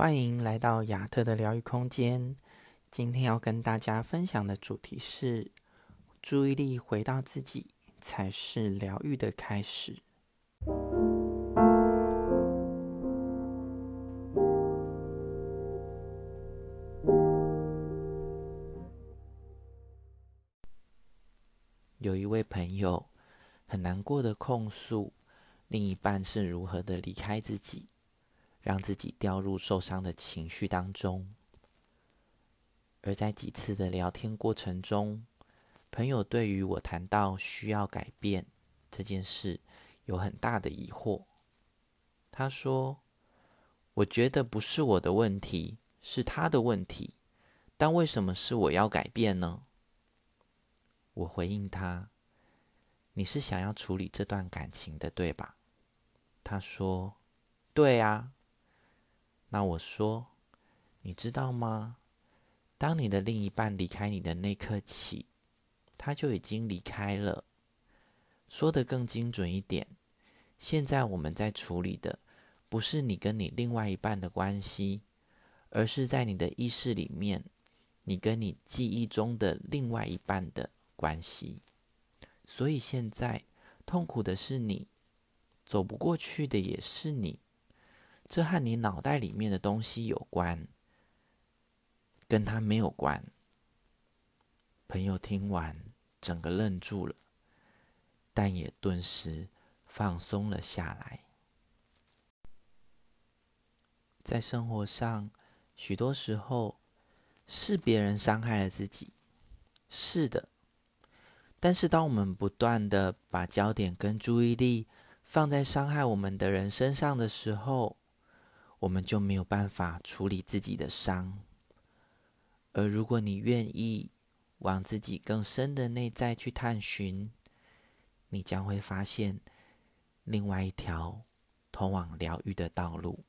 欢迎来到亚特的疗愈空间。今天要跟大家分享的主题是：注意力回到自己，才是疗愈的开始。有一位朋友很难过的控诉，另一半是如何的离开自己。让自己掉入受伤的情绪当中，而在几次的聊天过程中，朋友对于我谈到需要改变这件事有很大的疑惑。他说：“我觉得不是我的问题，是他的问题，但为什么是我要改变呢？”我回应他：“你是想要处理这段感情的，对吧？”他说：“对啊。”那我说，你知道吗？当你的另一半离开你的那刻起，他就已经离开了。说得更精准一点，现在我们在处理的不是你跟你另外一半的关系，而是在你的意识里面，你跟你记忆中的另外一半的关系。所以现在痛苦的是你，走不过去的也是你。这和你脑袋里面的东西有关，跟他没有关。朋友听完，整个愣住了，但也顿时放松了下来。在生活上，许多时候是别人伤害了自己，是的。但是，当我们不断的把焦点跟注意力放在伤害我们的人身上的时候，我们就没有办法处理自己的伤，而如果你愿意往自己更深的内在去探寻，你将会发现另外一条通往疗愈的道路。